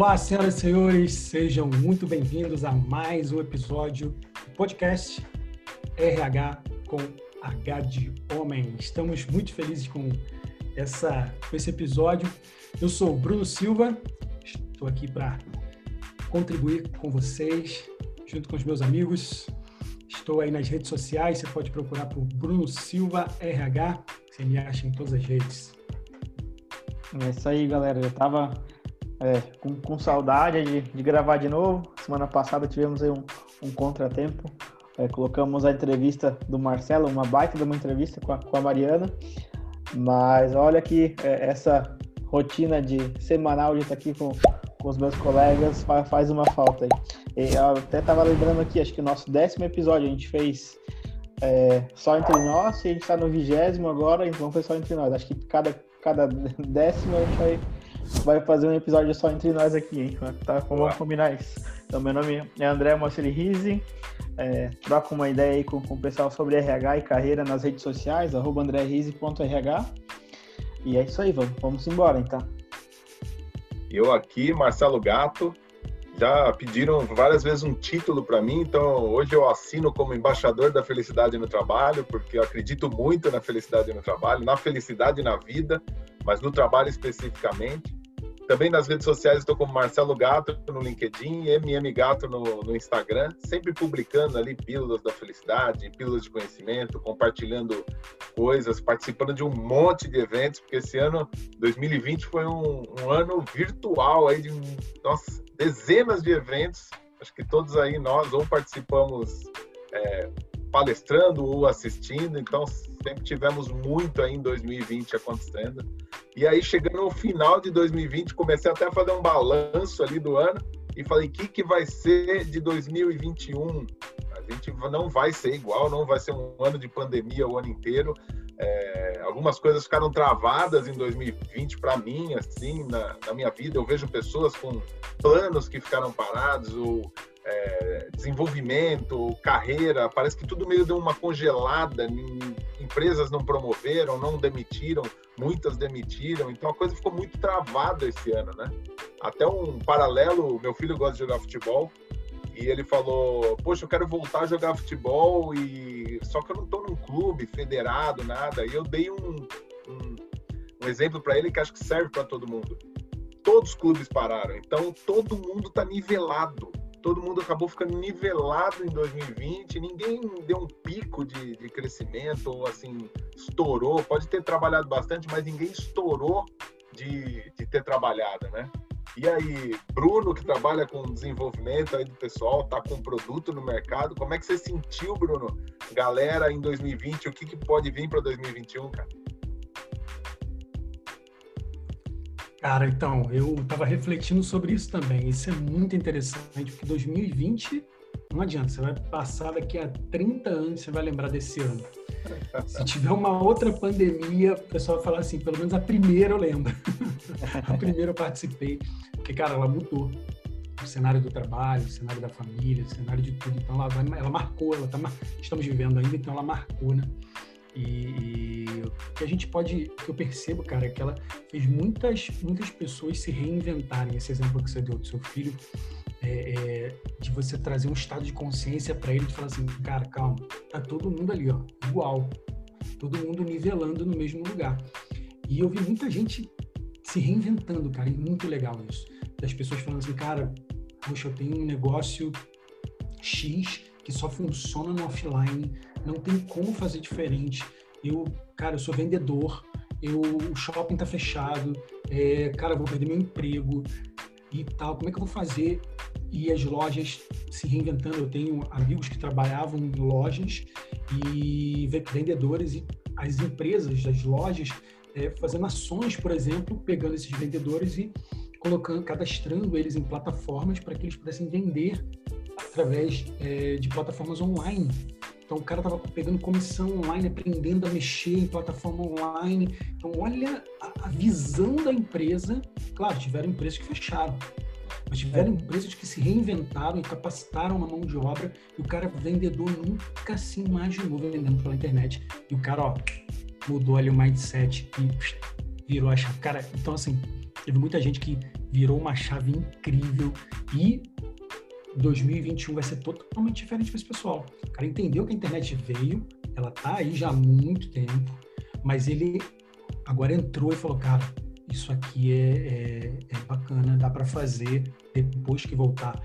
Olá, senhoras e senhores, sejam muito bem-vindos a mais um episódio do podcast RH com H de Homem. Estamos muito felizes com, essa, com esse episódio. Eu sou o Bruno Silva, estou aqui para contribuir com vocês, junto com os meus amigos. Estou aí nas redes sociais, você pode procurar por Bruno Silva RH, você me acha em todas as redes. É isso aí, galera. Eu estava é, com, com, saudade de, de, gravar de novo. Semana passada tivemos um, um contratempo. É, colocamos a entrevista do Marcelo, uma baita de uma entrevista com a, com a Mariana. Mas olha que é, essa rotina de semanal de estar aqui com, com os meus colegas faz, faz uma falta aí. Eu até estava lembrando aqui, acho que o nosso décimo episódio a gente fez é, só entre nós, e a gente está no vigésimo agora, então foi só entre nós. Acho que cada cada décimo a gente vai, vai fazer um episódio só entre nós aqui, hein? Tá, vamos combinar isso. Então, meu nome é André Mosseri Rizzi, é, troco uma ideia aí com, com o pessoal sobre RH e carreira nas redes sociais, arroba. E é isso aí, vamos, vamos embora então. Eu aqui, Marcelo Gato, já pediram várias vezes um título para mim, então hoje eu assino como embaixador da felicidade no trabalho, porque eu acredito muito na felicidade no trabalho, na felicidade na vida, mas no trabalho especificamente. Também nas redes sociais estou como Marcelo Gato no LinkedIn, MM Gato no, no, Instagram, sempre publicando ali pílulas da felicidade, pílulas de conhecimento, compartilhando coisas, participando de um monte de eventos, porque esse ano, 2020, foi um, um ano virtual aí de nossa, dezenas de eventos. Acho que todos aí nós ou participamos é, palestrando ou assistindo, então sempre tivemos muito aí em 2020 acontecendo. E aí, chegando no final de 2020, comecei até a fazer um balanço ali do ano e falei: o que, que vai ser de 2021? A gente não vai ser igual, não vai ser um ano de pandemia o ano inteiro. É, algumas coisas ficaram travadas em 2020 para mim, assim, na, na, minha vida. Eu vejo pessoas com planos que ficaram parados, ou é, desenvolvimento, carreira, parece que tudo meio deu uma congelada. Empresas não promoveram, não demitiram, muitas demitiram, então a coisa ficou muito travada esse ano, né? Até um paralelo, meu filho gosta de jogar futebol e ele falou: Poxa, eu quero voltar a jogar futebol, e só que eu não estou num clube federado, nada. E eu dei um, um, um exemplo para ele que acho que serve para todo mundo. Todos os clubes pararam, então todo mundo está nivelado todo mundo acabou ficando nivelado em 2020, ninguém deu um pico de, de crescimento ou assim, estourou. Pode ter trabalhado bastante, mas ninguém estourou de, de ter trabalhado, né? E aí, Bruno, que trabalha com desenvolvimento aí do pessoal, tá com produto no mercado, como é que você sentiu, Bruno? Galera, em 2020, o que, que pode vir para 2021, cara? Cara, então, eu estava refletindo sobre isso também. Isso é muito interessante, porque 2020, não adianta, você vai passar daqui a 30 anos, você vai lembrar desse ano. Se tiver uma outra pandemia, o pessoal vai falar assim, pelo menos a primeira eu lembro. a primeira eu participei, porque, cara, ela mudou o cenário do trabalho, o cenário da família, o cenário de tudo. Então, ela, vai, ela marcou, ela tá, estamos vivendo ainda, então ela marcou, né? E, o que a gente pode, que eu percebo, cara, é que ela fez muitas, muitas pessoas se reinventarem. Esse exemplo que você deu do seu filho, é, é, de você trazer um estado de consciência para ele, de falar assim, cara, calma, tá todo mundo ali, ó, igual, todo mundo nivelando no mesmo lugar. E eu vi muita gente se reinventando, cara, e muito legal isso. Das pessoas falando assim, cara, poxa, eu tenho um negócio X que só funciona no offline não tem como fazer diferente. Eu, cara, eu sou vendedor, eu, o shopping tá fechado, é, cara, eu vou perder meu emprego e tal. Como é que eu vou fazer? E as lojas se reinventando. Eu tenho amigos que trabalhavam em lojas e vendedores e as empresas das lojas é, fazendo ações, por exemplo, pegando esses vendedores e colocando, cadastrando eles em plataformas para que eles pudessem vender através é, de plataformas online. Então o cara estava pegando comissão online, aprendendo a mexer em plataforma online. Então olha a, a visão da empresa. Claro, tiveram empresas que fecharam, mas tiveram é. empresas que se reinventaram e capacitaram na mão de obra. E o cara vendedor nunca se imaginou vendendo pela internet. E o cara, ó, mudou ali o mindset e virou a chave. Cara, então assim, teve muita gente que virou uma chave incrível e 2021 vai ser totalmente diferente para esse pessoal. O cara entendeu que a internet veio, ela tá aí já há muito tempo, mas ele agora entrou e falou, cara, isso aqui é, é, é bacana, dá para fazer depois que voltar,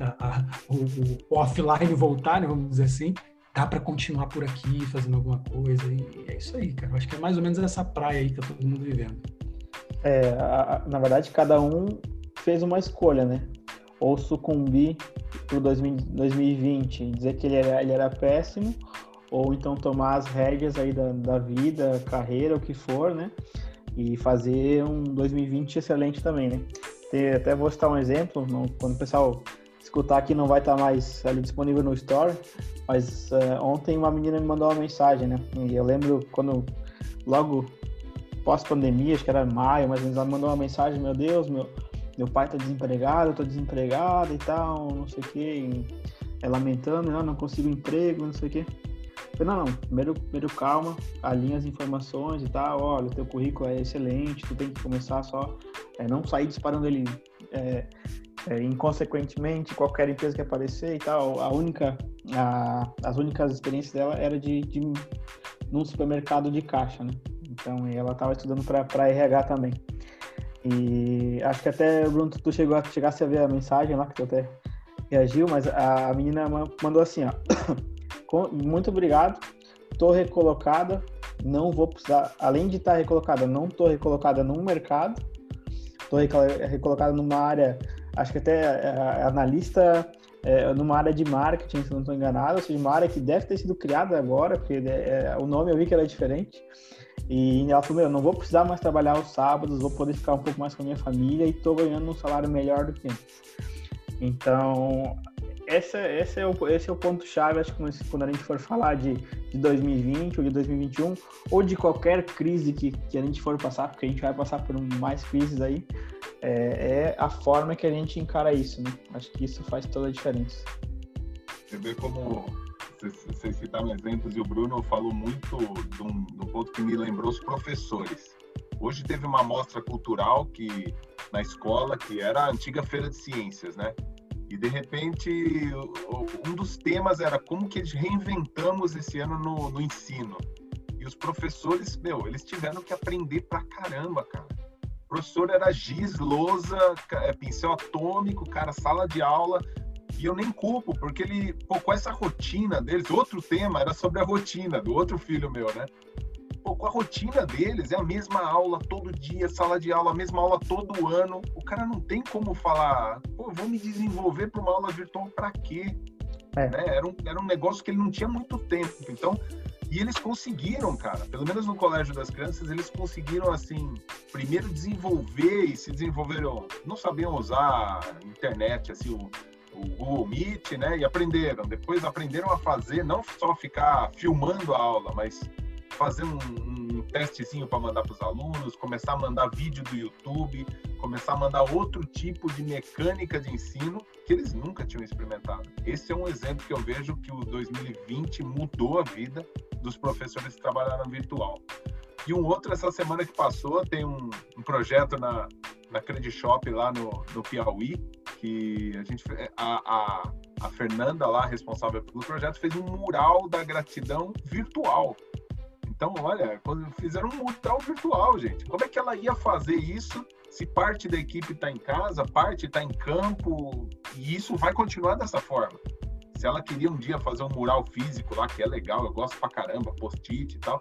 a, a, o, o, offline voltar, né, vamos dizer assim, dá para continuar por aqui fazendo alguma coisa. E é isso aí, cara. Eu acho que é mais ou menos essa praia aí que tá todo mundo vivendo. É, a, na verdade, cada um fez uma escolha, né? Ou sucumbir pro 2020 e dizer que ele era, ele era péssimo, ou então tomar as rédeas aí da, da vida, carreira, o que for, né? E fazer um 2020 excelente também, né? Até vou citar um exemplo, no, quando o pessoal escutar aqui não vai estar mais ali disponível no Store, mas uh, ontem uma menina me mandou uma mensagem, né? E eu lembro quando, logo pós-pandemia, acho que era maio, mas ela me mandou uma mensagem, meu Deus, meu, meu pai tá desempregado, eu tô desempregado e tal, não sei o quê, é, lamentando, não, não consigo emprego, não sei o quê. Eu falei, não, não, primeiro, primeiro calma, alinha as informações e tal, olha, o teu currículo é excelente, tu tem que começar só, é, não sair disparando ele é, é, inconsequentemente, qualquer empresa que aparecer e tal, a única, a, as únicas experiências dela era de, de num supermercado de caixa, né? Então, ela estava estudando para RH também. E acho que até, Bruno, tu chegou a, chegasse a ver a mensagem lá, que tu até reagiu, mas a menina mandou assim, ó. Muito obrigado, tô recolocada, não vou precisar, além de estar recolocada, não tô recolocada num mercado, tô recolocada numa área, acho que até é, analista é, numa área de marketing, se não estou enganado, ou seja, uma área que deve ter sido criada agora, porque é, o nome eu vi que era diferente. E ela falou: Meu, não vou precisar mais trabalhar os sábados, vou poder ficar um pouco mais com a minha família e estou ganhando um salário melhor do que antes. Então, esse, esse, é o, esse é o ponto-chave, acho que quando a gente for falar de, de 2020 ou de 2021, ou de qualquer crise que, que a gente for passar, porque a gente vai passar por mais crises aí, é, é a forma que a gente encara isso, né? Acho que isso faz toda a diferença. Você vê como vocês citaram exemplos e o Bruno falou muito de um, ponto que me lembrou os professores. Hoje teve uma mostra cultural que na escola que era a antiga feira de ciências, né? E de repente um dos temas era como que reinventamos esse ano no, no ensino. E os professores, meu, eles tiveram que aprender pra caramba, cara. O professor era giz, lousa, é, pincel atômico, cara, sala de aula, e eu nem culpo, porque ele, pô, com essa rotina deles, outro tema era sobre a rotina do outro filho meu, né? Pô, com a rotina deles, é a mesma aula todo dia, sala de aula, a mesma aula todo ano. O cara não tem como falar, pô, vou me desenvolver para uma aula virtual para quê? É. Né? Era, um, era um negócio que ele não tinha muito tempo. Então, e eles conseguiram, cara, pelo menos no Colégio das Crianças, eles conseguiram, assim, primeiro desenvolver e se desenvolveram, não sabiam usar internet, assim, o, o Google Meet, né? E aprenderam. Depois aprenderam a fazer, não só ficar filmando a aula, mas fazer um, um testezinho para mandar para os alunos, começar a mandar vídeo do YouTube, começar a mandar outro tipo de mecânica de ensino que eles nunca tinham experimentado. Esse é um exemplo que eu vejo que o 2020 mudou a vida dos professores que trabalharam virtual. E um outro, essa semana que passou, tem um, um projeto na, na Credit Shop lá no, no Piauí, que a gente a, a, a Fernanda lá, responsável pelo projeto, fez um mural da gratidão virtual. Então, olha, fizeram um mural virtual, gente. Como é que ela ia fazer isso se parte da equipe está em casa, parte está em campo, e isso vai continuar dessa forma? Se ela queria um dia fazer um mural físico lá, que é legal, eu gosto pra caramba, post-it e tal,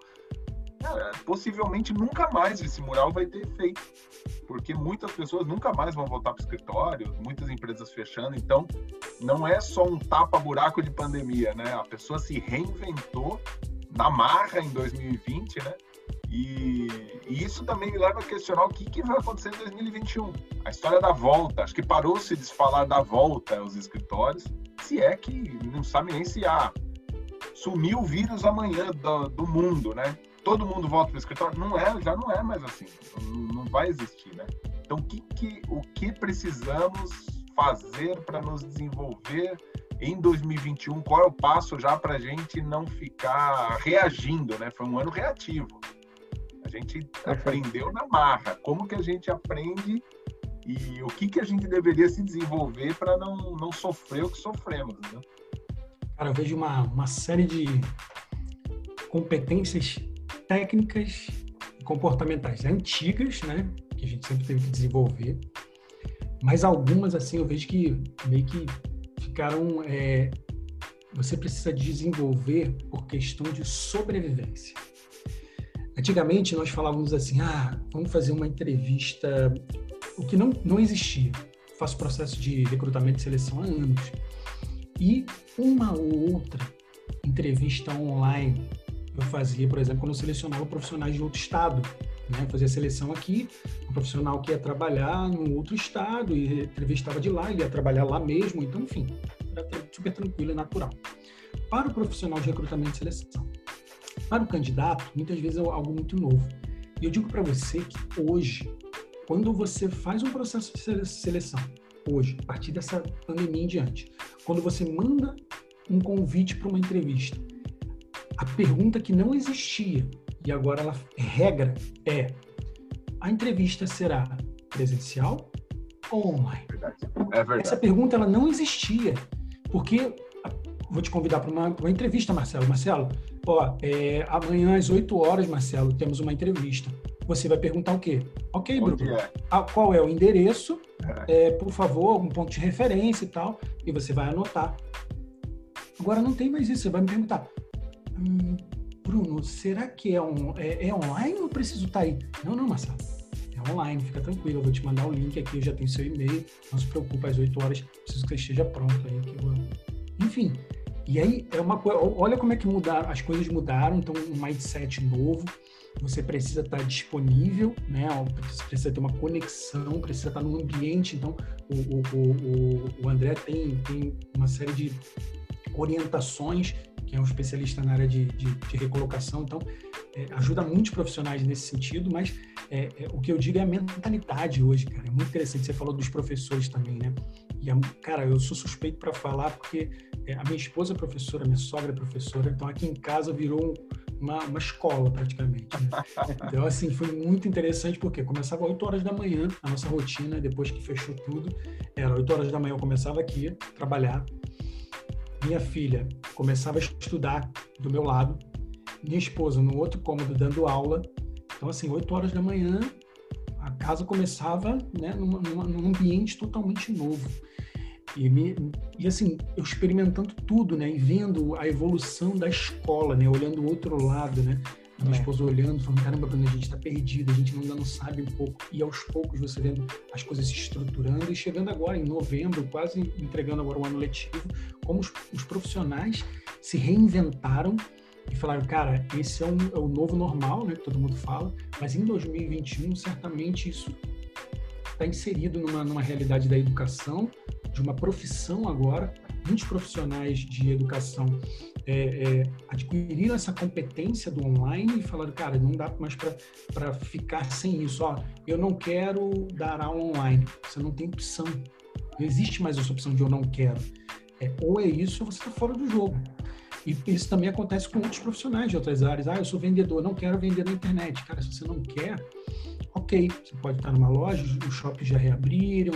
cara, possivelmente nunca mais esse mural vai ter efeito, porque muitas pessoas nunca mais vão voltar para o escritório, muitas empresas fechando, então não é só um tapa-buraco de pandemia, né? A pessoa se reinventou na marra em 2020, né? E, e, isso também me leva a questionar o que, que, vai acontecer em 2021. A história da volta. Acho que parou-se de falar da volta aos escritórios, se é que não sabe nem se há. Ah, sumiu o vírus amanhã do, do mundo, né? Todo mundo volta para o escritório. Não é, já não é mais assim. Não, vai existir, né? Então, o que, que, o que precisamos fazer para nos desenvolver em 2021? Qual é o passo já para a gente não ficar reagindo, né? Foi um ano reativo. A gente aprendeu na marra. Como que a gente aprende e o que, que a gente deveria se desenvolver para não, não sofrer o que sofremos. Né? Cara, eu vejo uma, uma série de competências técnicas comportamentais antigas, né, que a gente sempre teve que desenvolver, mas algumas, assim, eu vejo que meio que ficaram. É, você precisa desenvolver por questão de sobrevivência. Antigamente nós falávamos assim, ah, vamos fazer uma entrevista, o que não, não existia. faço processo de recrutamento e seleção há anos. E uma ou outra entrevista online eu fazia, por exemplo, quando eu selecionava profissionais de outro estado. Né? Fazia seleção aqui, um profissional que ia trabalhar no outro estado e entrevistava de lá, ia trabalhar lá mesmo, então, enfim, era super tranquilo e natural. Para o profissional de recrutamento e seleção, para o candidato, muitas vezes é algo muito novo. E eu digo para você que hoje, quando você faz um processo de seleção, hoje, a partir dessa pandemia em diante, quando você manda um convite para uma entrevista, a pergunta que não existia e agora ela regra é: a entrevista será presencial ou online? Verdade. É verdade. Essa pergunta ela não existia porque vou te convidar para uma, uma, entrevista, Marcelo. Marcelo, ó, é, amanhã às 8 horas, Marcelo, temos uma entrevista. Você vai perguntar o quê? Ok, Bruno. É? qual é o endereço? É. É, por favor, algum ponto de referência e tal. E você vai anotar. Agora não tem mais isso. Você vai me perguntar: hum, Bruno, será que é, um, é, é online ou preciso estar tá aí? Não, não, Marcelo. É online, fica tranquilo. Eu vou te mandar o link aqui, eu já tenho seu e-mail. Não se preocupe, às 8 horas, preciso que esteja pronto aí. Eu... Enfim, e aí é uma coisa. Olha como é que mudaram, as coisas mudaram, então um mindset novo. Você precisa estar disponível, né? Você precisa ter uma conexão, precisa estar no ambiente. Então, o, o, o, o André tem, tem uma série de orientações que é um especialista na área de, de, de recolocação, então é, ajuda muitos profissionais nesse sentido, mas é, é, o que eu digo é a mentalidade hoje, cara. É muito interessante. Você falou dos professores também, né? E, a, cara, eu sou suspeito para falar porque é, a minha esposa é professora, minha sogra é professora, então aqui em casa virou uma, uma escola praticamente. Né? Então, assim, foi muito interessante porque começava 8 horas da manhã, a nossa rotina, depois que fechou tudo, era 8 horas da manhã eu começava aqui, trabalhar, minha filha começava a estudar do meu lado, minha esposa no outro cômodo dando aula. Então, assim, 8 horas da manhã, a casa começava né, numa, numa, num ambiente totalmente novo. E, me, e assim, eu experimentando tudo, né? E vendo a evolução da escola, né? Olhando o outro lado, né? A minha é. esposa olhando, falando, caramba, Bruno, a gente está perdido, a gente ainda não sabe um pouco. E aos poucos você vendo as coisas se estruturando e chegando agora em novembro, quase entregando agora o ano letivo, como os, os profissionais se reinventaram e falaram, cara, esse é, um, é o novo normal, né, que todo mundo fala, mas em 2021 certamente isso está inserido numa, numa realidade da educação, de uma profissão agora. Muitos profissionais de educação é, é, adquiriram essa competência do online e falaram, cara, não dá mais para ficar sem isso. Ó, eu não quero dar aula online. Você não tem opção. Não existe mais essa opção de eu não quero. É, ou é isso ou você está fora do jogo. E isso também acontece com outros profissionais de outras áreas. Ah, eu sou vendedor, não quero vender na internet. Cara, se você não quer, ok. Você pode estar numa loja, os shoppings já reabriram,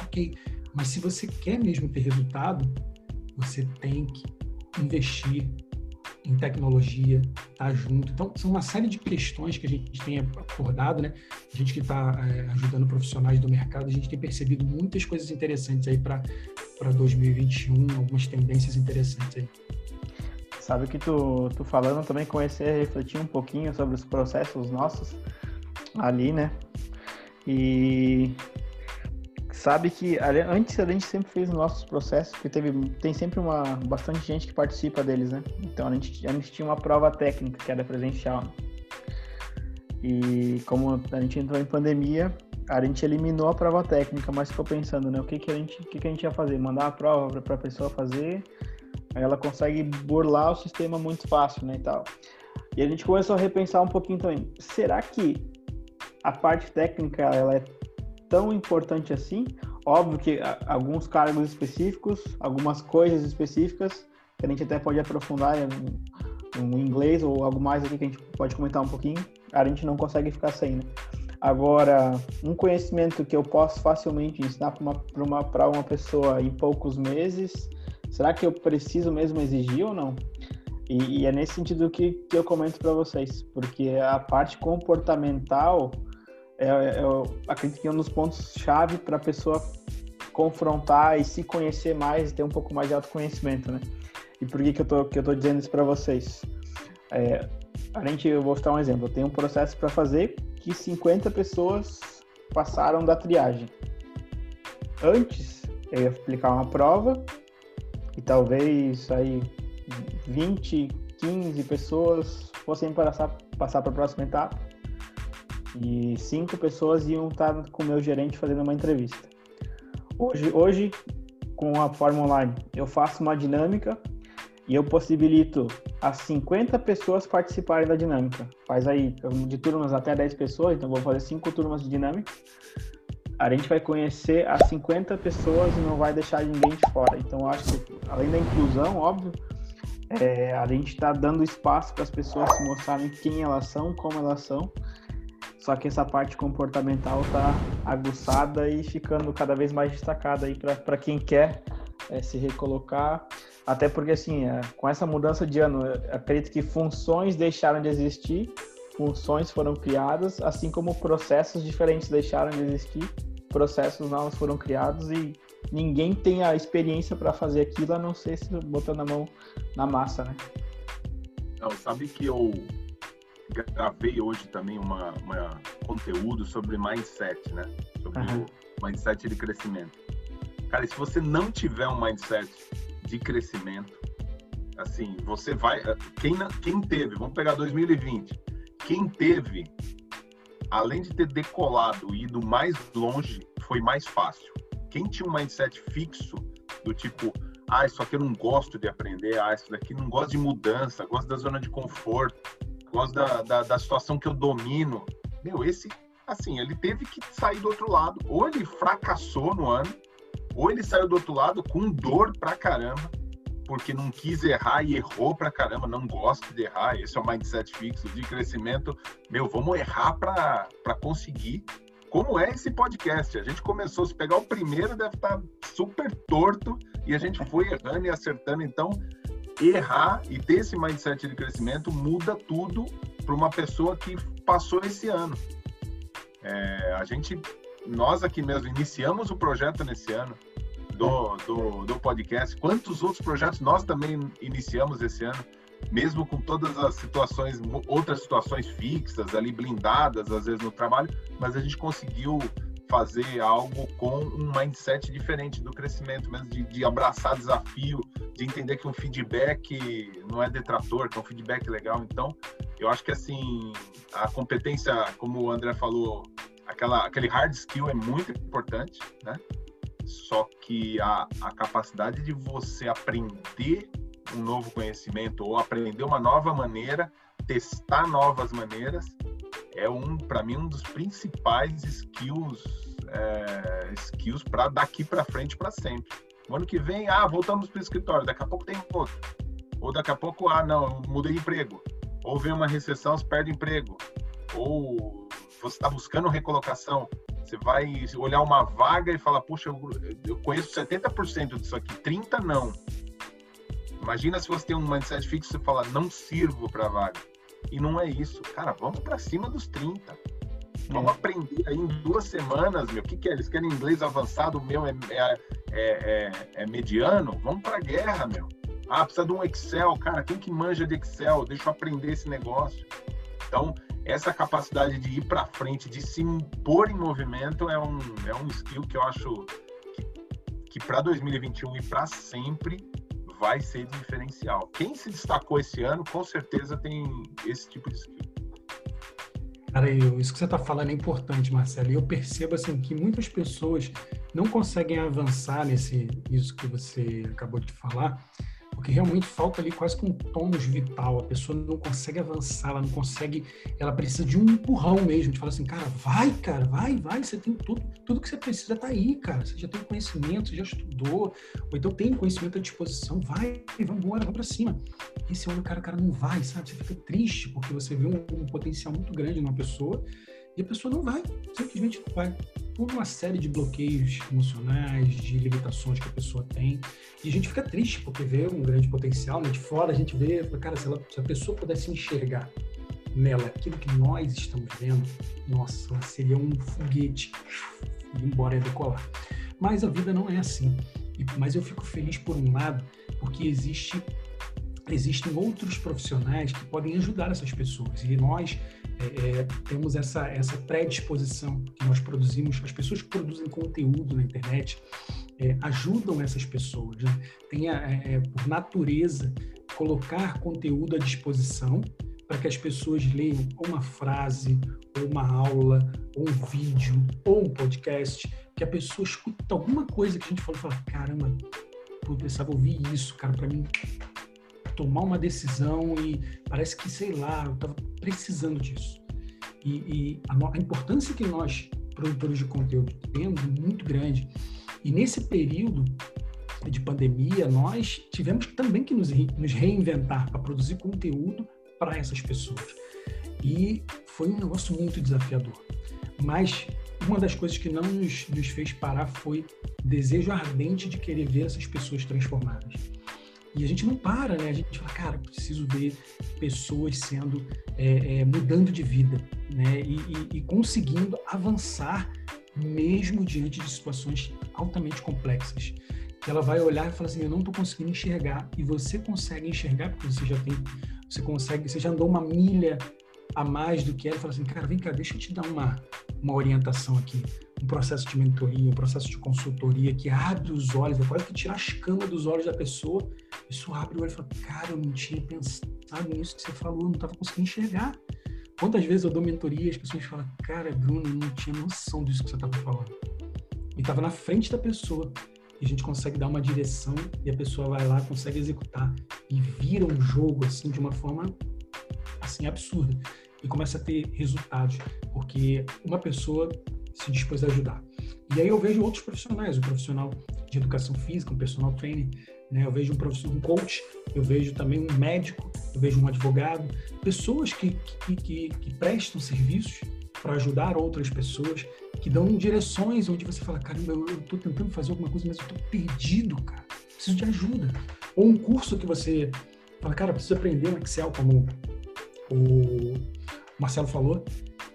ok. Mas se você quer mesmo ter resultado, você tem que investir em tecnologia, tá junto. Então, são uma série de questões que a gente tem acordado, né? A gente que está é, ajudando profissionais do mercado, a gente tem percebido muitas coisas interessantes aí para 2021, algumas tendências interessantes aí. Sabe que tu, tu falando também comecei a refletir um pouquinho sobre os processos nossos ali, né? E sabe que antes a gente sempre fez nossos processos, porque teve, tem sempre uma bastante gente que participa deles, né? Então a gente, a gente tinha uma prova técnica que era presencial. E como a gente entrou em pandemia, a gente eliminou a prova técnica, mas ficou pensando, né? O que, que, a, gente, o que, que a gente ia fazer? Mandar a prova para a pessoa fazer, aí ela consegue burlar o sistema muito fácil, né? E tal. E a gente começou a repensar um pouquinho também. Será que a parte técnica ela é tão importante assim. Óbvio que alguns cargos específicos, algumas coisas específicas, que a gente até pode aprofundar no inglês ou algo mais aqui que a gente pode comentar um pouquinho, a gente não consegue ficar sem, né? Agora, um conhecimento que eu posso facilmente ensinar para uma, uma, uma pessoa em poucos meses, será que eu preciso mesmo exigir ou não? E, e é nesse sentido que, que eu comento para vocês, porque a parte comportamental, é, é, eu acredito que é um dos pontos-chave para a pessoa confrontar e se conhecer mais ter um pouco mais de autoconhecimento, né? E por que, que, eu, tô, que eu tô dizendo isso para vocês? É, a gente, eu vou citar um exemplo. Eu tenho um processo para fazer que 50 pessoas passaram da triagem. Antes, eu ia aplicar uma prova e talvez aí 20, 15 pessoas fossem passar, passar para a próxima etapa e cinco pessoas iam estar com o meu gerente fazendo uma entrevista. Hoje, hoje com a forma online, eu faço uma dinâmica e eu possibilito as 50 pessoas participarem da dinâmica. Faz aí de turmas até 10 pessoas, então vou fazer cinco turmas de dinâmica. A gente vai conhecer as 50 pessoas e não vai deixar ninguém de fora. Então, acho que, além da inclusão, óbvio, é, a gente está dando espaço para as pessoas se mostrarem quem elas são, como elas são. Só que essa parte comportamental está aguçada e ficando cada vez mais destacada aí para quem quer é, se recolocar até porque, assim, é, com essa mudança de ano, acredito que funções deixaram de existir, funções foram criadas, assim como processos diferentes deixaram de existir, processos novos foram criados e ninguém tem a experiência para fazer aquilo, a não ser se botando a mão na massa, né? Não, sabe que eu gravei hoje também uma, uma conteúdo sobre mindset, né? Sobre uhum. o mindset de crescimento. Cara, se você não tiver um mindset de crescimento. Assim, você vai. Quem, quem teve, vamos pegar 2020, quem teve, além de ter decolado e ido mais longe, foi mais fácil. Quem tinha um mindset fixo, do tipo, ah, isso aqui eu não gosto de aprender, ah, isso daqui não gosto de mudança, gosto da zona de conforto, gosto da, da, da situação que eu domino. Meu, esse, assim, ele teve que sair do outro lado. Ou ele fracassou no ano, ou ele saiu do outro lado com dor pra caramba, porque não quis errar e errou pra caramba, não gosta de errar, esse é o mindset fixo de crescimento. Meu, vamos errar pra, pra conseguir. Como é esse podcast? A gente começou, se pegar o primeiro, deve estar tá super torto, e a gente foi errando e acertando. Então, errar e ter esse mindset de crescimento muda tudo para uma pessoa que passou esse ano. É, a gente, nós aqui mesmo, iniciamos o projeto nesse ano do, do, do podcast. Quantos outros projetos nós também iniciamos esse ano, mesmo com todas as situações, outras situações fixas ali, blindadas, às vezes no trabalho, mas a gente conseguiu fazer algo com um mindset diferente do crescimento, mesmo de, de, abraçar desafio, de entender que um feedback não é detrator, que é um feedback legal. Então, eu acho que assim, a competência, como o André falou, aquela, aquele hard skill é muito importante, né? Só que a, a capacidade de você aprender um novo conhecimento ou aprender uma nova maneira, testar novas maneiras, é um, para mim, um dos principais skills, é, skills para daqui para frente para sempre. No ano que vem, ah, voltamos para o escritório, daqui a pouco tem outro. Ou daqui a pouco, ah, não, mudei de emprego. Ou vem uma recessão, você perde emprego. Ou você está buscando recolocação. Você vai olhar uma vaga e falar, puxa, eu, eu conheço 70% disso aqui, 30% não. Imagina se você tem um mindset fixo e fala, não sirvo para vaga. E não é isso. Cara, vamos para cima dos 30. Vamos é. aprender aí em duas semanas, meu. O que, que é? Eles querem inglês avançado, o meu é, é, é, é mediano? Vamos para a guerra, meu. Ah, precisa de um Excel. Cara, quem que manja de Excel? Deixa eu aprender esse negócio. Então, essa capacidade de ir para frente, de se impor em movimento, é um, é um skill que eu acho que, que para 2021 e para sempre vai ser diferencial. Quem se destacou esse ano, com certeza tem esse tipo de skill. Cara, eu, isso que você está falando é importante, Marcelo. E eu percebo assim que muitas pessoas não conseguem avançar nesse isso que você acabou de falar, porque realmente falta ali quase que um tônus vital. A pessoa não consegue avançar, ela não consegue, ela precisa de um empurrão mesmo, de falar assim, cara, vai, cara, vai, vai, você tem tudo, tudo que você precisa tá aí, cara. Você já tem conhecimento, você já estudou, ou então tem conhecimento à disposição, vai, vamos embora, vamos para cima. Esse ano, cara, o cara não vai, sabe? Você fica triste porque você vê um, um potencial muito grande numa pessoa E a pessoa não vai, simplesmente não vai. Por uma série de bloqueios emocionais, de limitações que a pessoa tem. E a gente fica triste porque vê um grande potencial, né? de fora a gente vê, cara, se, ela, se a pessoa pudesse enxergar nela aquilo que nós estamos vendo, nossa, seria um foguete e embora ia decolar. Mas a vida não é assim. Mas eu fico feliz por um lado, porque existe existem outros profissionais que podem ajudar essas pessoas e nós é, é, temos essa essa predisposição que nós produzimos as pessoas que produzem conteúdo na internet é, ajudam essas pessoas né? tem a, é, é, por natureza colocar conteúdo à disposição para que as pessoas leiam uma frase, ou uma aula, ou um vídeo, ou um podcast, que a pessoa escuta alguma coisa que a gente falou e fala, caramba, eu precisava ouvir isso, cara, para mim tomar uma decisão e parece que, sei lá, eu estava precisando disso. E, e a, a, importância que nós, produtores de conteúdo, temos é muito grande. E nesse período de pandemia, nós tivemos também que nos, nos reinventar para produzir conteúdo para essas pessoas. E foi um negócio muito desafiador. Mas uma das coisas que não nos, nos fez parar foi desejo ardente de querer ver essas pessoas transformadas. E a gente não para, né? A gente fala, cara, preciso ver pessoas sendo, é, é, mudando de vida, né? E, e, e, conseguindo avançar mesmo diante de situações altamente complexas. Que ela vai olhar e falar assim, eu não estou conseguindo enxergar. E você consegue enxergar porque você já tem você consegue, você já andou uma milha a mais do que ela e fala assim, cara, vem cá, deixa eu te dar uma, uma orientação aqui, um processo de mentoria, um processo de consultoria que abre os olhos, é quase que tirar as camas dos olhos da pessoa, isso abre o olho e fala, cara, eu não tinha pensado nisso que você falou, eu não estava conseguindo enxergar. Quantas vezes eu dou mentoria e as pessoas falam, cara, Bruno, eu não tinha noção disso que você estava falando. E estava na frente da pessoa e a gente consegue dar uma direção e a pessoa vai lá, consegue executar e vira um jogo assim de uma forma assim absurda e começa a ter resultados, porque uma pessoa se dispôs a ajudar. E aí eu vejo outros profissionais, o profissional de educação física, um personal trainer, né? Eu vejo um profissional, um coach, eu vejo também um médico, eu vejo um advogado, pessoas que, que, que, que prestam serviços para ajudar outras pessoas, que dão direções onde você fala, caramba, eu estou tentando fazer alguma coisa, mas eu estou perdido, cara. Preciso de ajuda. Ou um curso que você fala, cara, preciso aprender um Excel, como o Marcelo falou.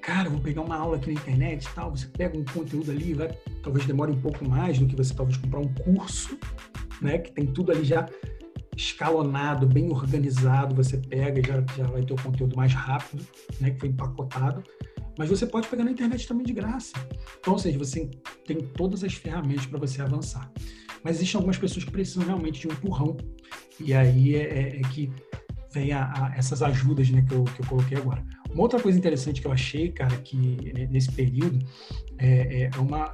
Cara, vou pegar uma aula aqui na internet e tal. Você pega um conteúdo ali, vai, talvez demore um pouco mais do que você talvez comprar um curso, né? Que tem tudo ali já escalonado, bem organizado. Você pega e já, já vai ter o conteúdo mais rápido, né? Que foi empacotado. Mas você pode pegar na internet também de graça. Então, ou seja, você tem todas as ferramentas para você avançar. Mas existem algumas pessoas que precisam realmente de um empurrão. E aí é, é, é que vem a, a, essas ajudas né, que, eu, que eu coloquei agora. Uma outra coisa interessante que eu achei, cara, que nesse período é, é, uma,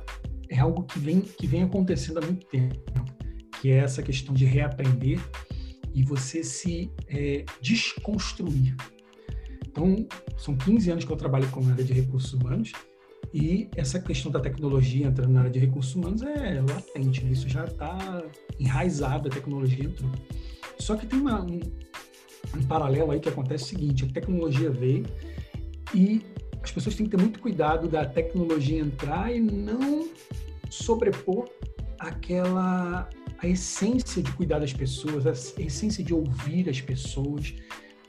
é algo que vem, que vem acontecendo há muito tempo, que é essa questão de reaprender e você se é, desconstruir. Então, são 15 anos que eu trabalho com a área de recursos humanos e essa questão da tecnologia entrando na área de recursos humanos é latente, né? isso já está enraizado, a tecnologia entrou. Só que tem uma, um, um paralelo aí que acontece o seguinte, a tecnologia veio e as pessoas têm que ter muito cuidado da tecnologia entrar e não sobrepor aquela a essência de cuidar das pessoas, a essência de ouvir as pessoas,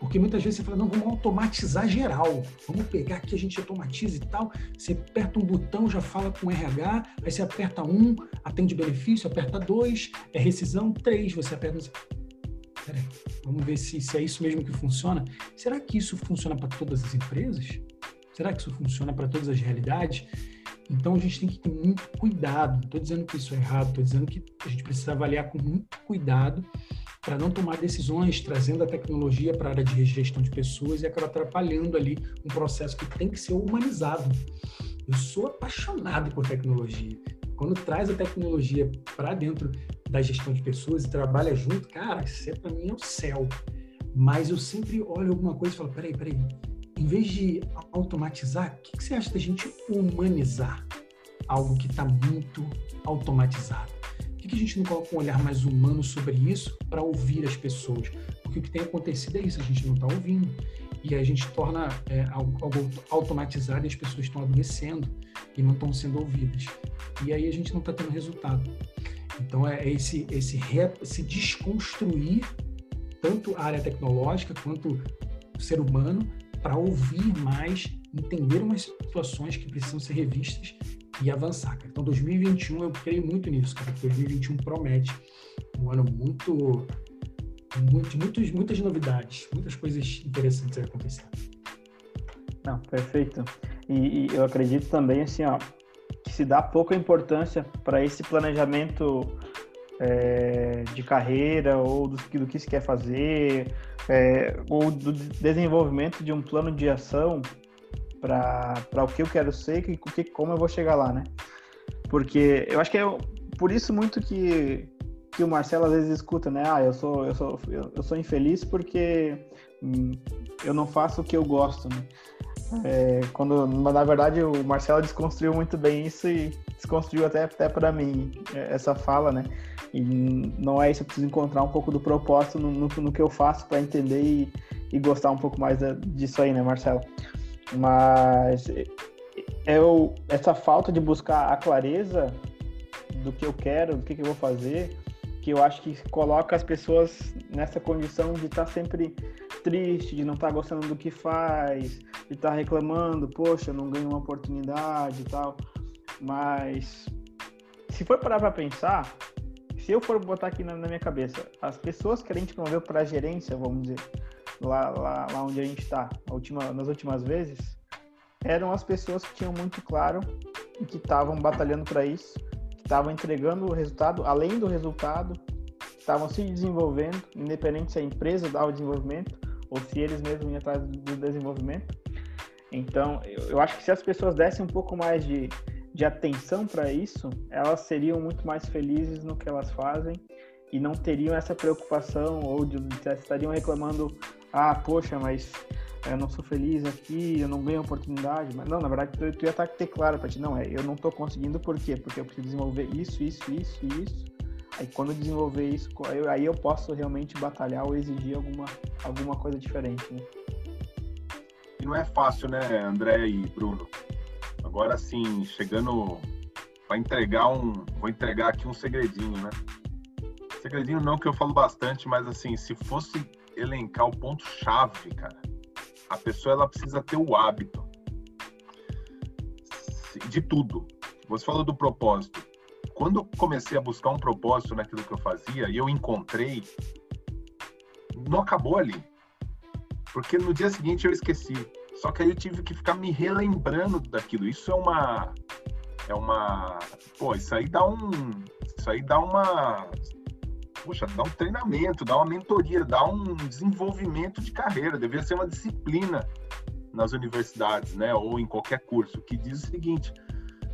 porque muitas vezes você fala, não, vamos automatizar geral. Vamos pegar aqui, a gente automatiza e tal. Você aperta um botão, já fala com RH, aí você aperta um, atende benefício, aperta dois, é rescisão, três, você aperta. Peraí, vamos ver se, se é isso mesmo que funciona. Será que isso funciona para todas as empresas? Será que isso funciona para todas as realidades? Então a gente tem que ter muito cuidado. Estou dizendo que isso é errado, estou dizendo que a gente precisa avaliar com muito cuidado para não tomar decisões trazendo a tecnologia para a área de gestão de pessoas e acabar atrapalhando ali um processo que tem que ser humanizado. Eu sou apaixonado por tecnologia. Quando traz a tecnologia para dentro da gestão de pessoas e trabalha junto, cara, isso é, para mim é o céu. Mas eu sempre olho alguma coisa e falo, peraí, peraí, em vez de automatizar, o que, que você acha da gente humanizar algo que está muito automatizado? Por que a gente não coloca um olhar mais humano sobre isso para ouvir as pessoas? Porque o que tem acontecido é isso, a gente não está ouvindo. e a gente torna é, algo, automatizado e as pessoas estão adoecendo e não estão sendo ouvidas. E aí a gente não está tendo resultado. Então é esse, esse, re, esse desconstruir tanto a área tecnológica quanto o ser humano para ouvir mais, entender umas situações que precisam ser revistas e avançar. Cara. Então 2021 eu creio muito nisso, cara. 2021 promete um ano muito muito, muitos, muitas novidades, muitas coisas interessantes a acontecer. Não, perfeito. E, e, eu acredito também assim, ó, que se dá pouca importância para esse planejamento é, de carreira ou do, do, que se quer fazer é, ou do desenvolvimento de um plano de ação para o que eu quero ser e que, como eu vou chegar lá, né? Porque eu acho que é por isso muito que que o Marcelo às vezes escuta, né? Ah, eu sou, eu sou, eu sou infeliz porque hum, eu não faço o que eu gosto, né? É, quando, na verdade, o Marcelo desconstruiu muito bem isso e desconstruiu até, até para mim é, essa fala, né? E não é isso, eu preciso encontrar um pouco do propósito no, no, no que eu faço para entender e, e, gostar um pouco mais da, disso aí, né, Marcelo? Mas eu, essa falta de buscar a clareza do que eu quero, do que, que eu vou fazer, que eu acho que coloca as pessoas nessa condição de estar tá sempre triste, de não estar tá gostando do que faz, de estar tá reclamando, poxa, não ganho uma oportunidade e tal. Mas se for parar para pensar, se eu for botar aqui na, na, minha cabeça, as pessoas que a gente promoveu para gerência, vamos dizer, lá, lá, lá onde a gente está, última, nas últimas vezes, eram as pessoas que tinham muito claro e que estavam batalhando para isso estavam entregando o resultado, além do resultado, estavam se desenvolvendo, independente se a empresa dá o desenvolvimento ou se eles mesmos iam atrás do desenvolvimento. Então, eu, eu acho que se as pessoas dessem um pouco mais de, de atenção para isso, elas seriam muito mais felizes no que elas fazem e não teriam essa preocupação ou de, estariam reclamando, ah, poxa, mas eu não sou feliz aqui, eu não ganho oportunidade. Mas não, na verdade, tu, tu ia estar tá, ter claro para ti, não, é, eu não estou conseguindo por quê? Porque eu preciso desenvolver isso, isso, isso e isso. Aí quando eu desenvolver isso, aí eu posso realmente batalhar ou exigir alguma, alguma coisa diferente, né? E não é fácil, né, André e Bruno? Agora sim, chegando para entregar um, vou entregar aqui um segredinho, né? Segredinho não que eu falo bastante, mas assim, se fosse elencar o ponto chave, cara, a pessoa ela precisa ter o hábito de tudo. Você falou do propósito. Quando eu comecei a buscar um propósito naquilo que eu fazia e eu encontrei, não acabou ali. Porque no dia seguinte eu esqueci. Só que aí eu tive que ficar me relembrando daquilo. Isso é uma é uma, pô, isso aí dá um, isso aí dá uma puxa, dá um treinamento, dá uma mentoria, dá um desenvolvimento de carreira, deveria ser uma disciplina nas universidades, né, ou em qualquer curso, que diz o seguinte,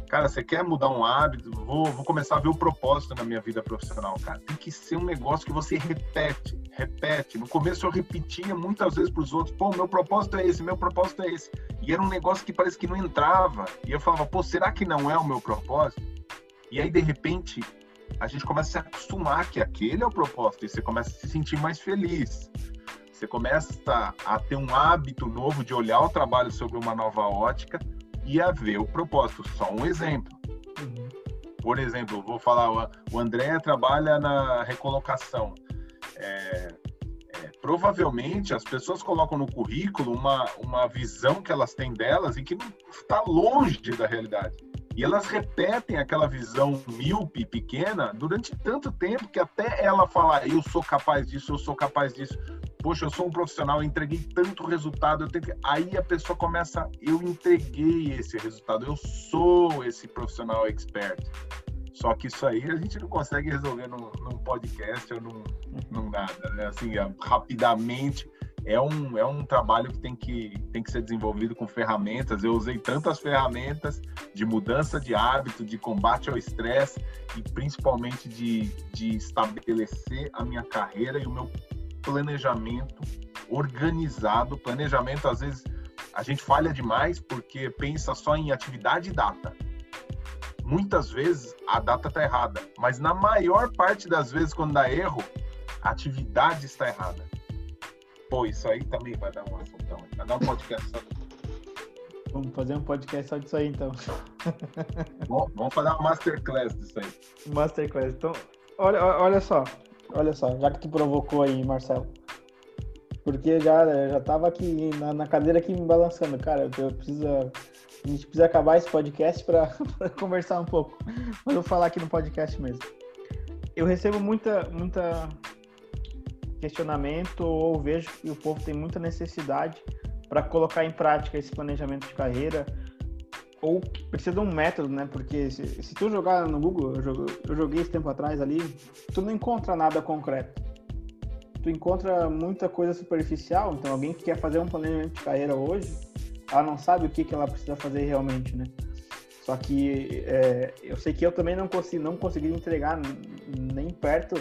cara, você quer mudar um hábito, vou, vou começar a ver o propósito na minha vida profissional, cara, tem que ser um negócio que você repete, repete, no começo eu repetia muitas vezes para os outros, pô, meu propósito é esse, meu propósito é esse, e era um negócio que parece que não entrava, e eu falava, pô, será que não é o meu propósito? E aí, de repente, a gente começa a se acostumar que aquele é o propósito e você começa a se sentir mais feliz. Você começa a ter um hábito novo de olhar o trabalho sobre uma nova ótica e a ver o propósito. Só um exemplo. Uhum. Por exemplo, vou falar, o André trabalha na recolocação. É, é, provavelmente as pessoas colocam no currículo uma, uma visão que elas têm delas e que está longe da realidade. E elas repetem aquela visão míope, pequena, durante tanto tempo que até ela falar, eu sou capaz disso, eu sou capaz disso. Poxa, eu sou um profissional, eu entreguei tanto resultado. Eu tenho... Aí a pessoa começa, eu entreguei esse resultado, eu sou esse profissional expert. Só que isso aí a gente não consegue resolver num, num podcast ou num, num nada, né? Assim, rapidamente é um, é um trabalho que tem, que tem que ser desenvolvido com ferramentas. Eu usei tantas ferramentas de mudança de hábito, de combate ao estresse e principalmente de, de estabelecer a minha carreira e o meu planejamento organizado. Planejamento, às vezes, a gente falha demais porque pensa só em atividade e data. Muitas vezes a data está errada, mas na maior parte das vezes, quando dá erro, a atividade está errada. Pô, isso aí também vai dar um assuntão. Vai dar um podcast só. Vamos fazer um podcast só disso aí, então. Bom, vamos fazer uma masterclass disso aí. Masterclass. Então, olha, olha só. Olha só, já que tu provocou aí, Marcelo. Porque já, já tava aqui na, na cadeira aqui me balançando. Cara, eu preciso. A gente precisa acabar esse podcast para conversar um pouco. Mas eu vou falar aqui no podcast mesmo. Eu recebo muita, muita questionamento ou vejo que o povo tem muita necessidade para colocar em prática esse planejamento de carreira ou precisa de um método, né? Porque se, se tu jogar no Google, eu joguei, eu joguei esse tempo atrás ali, tu não encontra nada concreto. Tu encontra muita coisa superficial, então alguém que quer fazer um planejamento de carreira hoje, ela não sabe o que, que ela precisa fazer realmente, né? Só que é, eu sei que eu também não consegui, não consegui entregar nem perto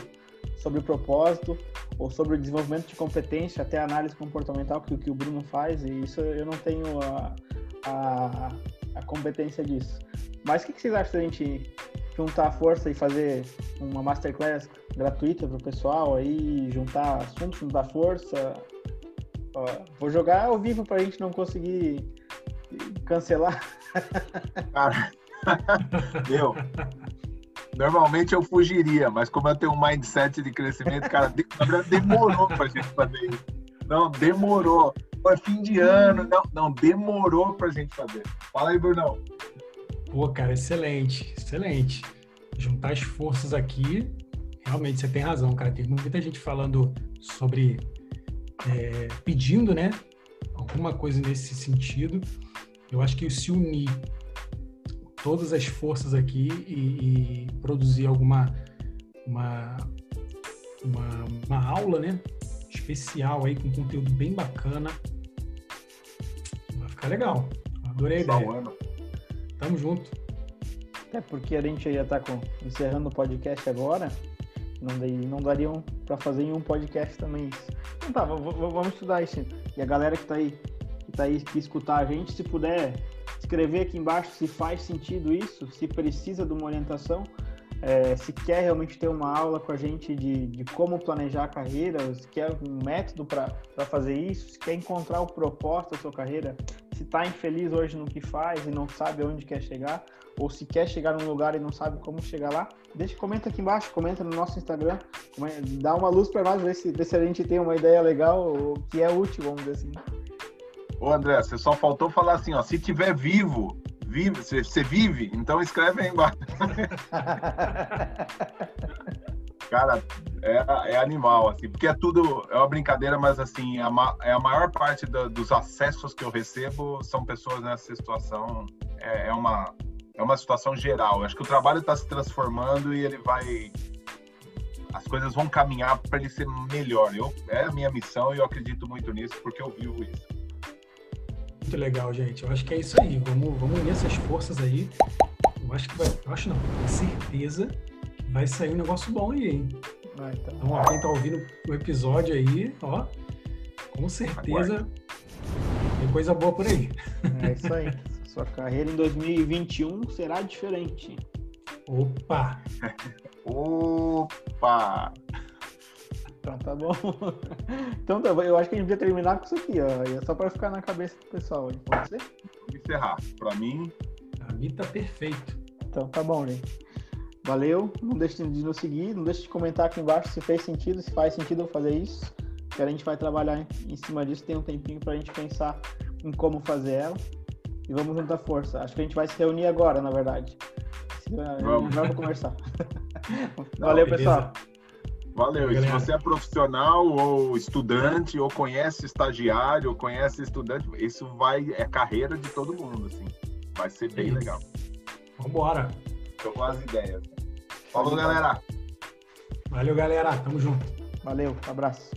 sobre o propósito ou sobre o desenvolvimento de competência, até a análise comportamental que, que o Bruno faz, e isso eu não tenho a, a, a competência disso. Mas o que, que vocês acham da gente juntar força e fazer uma masterclass gratuita para o pessoal aí, juntar assuntos, juntar força? Ó, vou jogar ao vivo para a gente não conseguir cancelar. Cara, eu normalmente eu fugiria, mas como eu tenho um mindset de crescimento, cara, demorou pra gente fazer isso. Não, demorou. Foi fim de ano, não, não, demorou pra gente fazer. Fala aí, Brunão. Pô, cara, excelente, excelente. Juntar as forças aqui, realmente você tem razão, cara. Tem muita gente falando sobre, é, pedindo, né, alguma coisa nesse sentido. Eu acho que se unir todas as forças aqui e, e produzir alguma uma, uma, uma, aula, né, especial aí com conteúdo bem bacana, ficar legal. Adorei a ideia. Ano. Tamo junto. Até porque a gente já tá com, encerrando o podcast agora, não, não dariam para fazer em um podcast também isso. Então tá, vamos estudar isso. E a galera que tá aí, que tá aí, que escutar a gente, se puder escrever aqui embaixo se faz sentido isso, se precisa de uma orientação, é, se quer realmente ter uma aula com a gente de, de como planejar a carreira, se quer um método para fazer isso, se quer encontrar o propósito da sua carreira, se está infeliz hoje no que faz e não sabe onde quer chegar, ou se quer chegar num lugar e não sabe como chegar lá, deixa, comenta aqui embaixo, comenta no nosso Instagram, dá uma luz para nós, ver se, ver se a gente tem uma ideia legal ou que é útil, vamos dizer assim. Ô André, você só faltou falar assim, ó, se tiver vivo, vive, você, você vive, então escreve aí embaixo. Cara, é, é, animal, assim, porque é tudo, é uma brincadeira, mas assim, a, é a maior parte da, dos acessos que eu recebo são pessoas nessa situação, é, é uma, é uma situação geral. Acho que o trabalho está se transformando e ele vai, as coisas vão caminhar para ele ser melhor. Eu, é a minha missão e eu acredito muito nisso, porque eu vivo isso. Muito legal, gente. Eu acho que é isso aí. Vamos, vamos unir essas forças aí. Eu acho que vai. Eu acho não, com certeza vai sair um negócio bom aí, hein? Vai, então. então, ó, quem tá ouvindo o episódio aí, ó, com certeza tem coisa boa por aí. É isso aí. Sua carreira em 2021 será diferente. Opa! Opa! Então tá bom. Então tá, eu acho que a gente devia terminar com isso aqui, ó. É só para ficar na cabeça do pessoal. Pode ser? Encerrar. Para mim. Pra mim tá perfeito. Então tá bom, gente. Valeu. Não deixe de nos seguir. Não deixe de comentar aqui embaixo se fez sentido, se faz sentido eu fazer isso. Que a gente vai trabalhar em cima disso. Tem um tempinho pra gente pensar em como fazer ela. E vamos juntar força. Acho que a gente vai se reunir agora, na verdade. Vamos, vamos conversar. Valeu, pessoal. Valeu. E se você é profissional ou estudante, ou conhece estagiário, ou conhece estudante, isso vai é carreira de todo mundo, assim. Vai ser bem isso. legal. Vambora. Tô com as ideias. Falou, galera. Valeu, galera. Tamo junto. Valeu. Abraço.